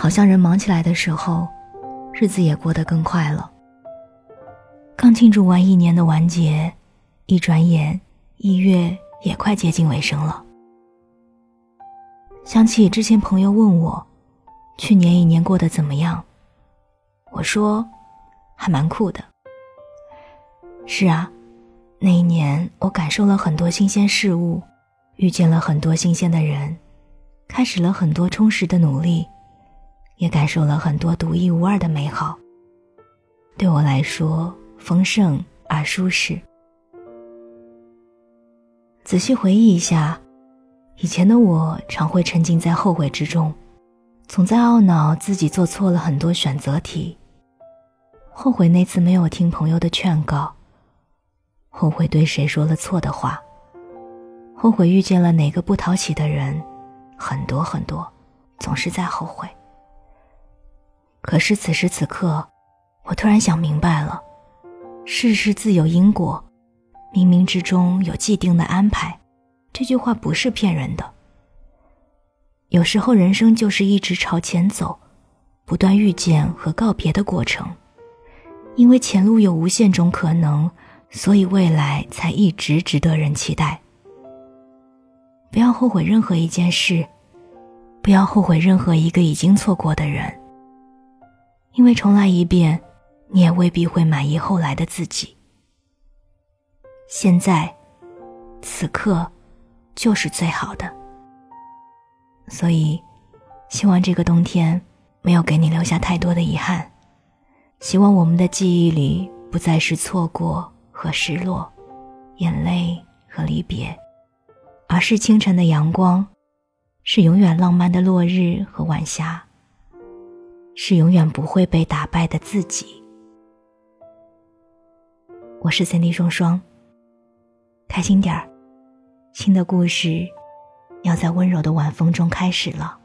好像人忙起来的时候，日子也过得更快了。刚庆祝完一年的完结，一转眼一月也快接近尾声了。想起之前朋友问我，去年一年过得怎么样？我说，还蛮酷的。是啊，那一年我感受了很多新鲜事物，遇见了很多新鲜的人，开始了很多充实的努力，也感受了很多独一无二的美好。对我来说，丰盛而舒适。仔细回忆一下，以前的我常会沉浸在后悔之中，总在懊恼自己做错了很多选择题，后悔那次没有听朋友的劝告。后悔对谁说了错的话，后悔遇见了哪个不讨喜的人，很多很多，总是在后悔。可是此时此刻，我突然想明白了，世事自有因果，冥冥之中有既定的安排，这句话不是骗人的。有时候人生就是一直朝前走，不断遇见和告别的过程，因为前路有无限种可能。所以未来才一直值得人期待。不要后悔任何一件事，不要后悔任何一个已经错过的人。因为重来一遍，你也未必会满意后来的自己。现在，此刻，就是最好的。所以，希望这个冬天没有给你留下太多的遗憾。希望我们的记忆里不再是错过。和失落，眼泪和离别，而是清晨的阳光，是永远浪漫的落日和晚霞，是永远不会被打败的自己。我是三弟双双，开心点儿，新的故事要在温柔的晚风中开始了。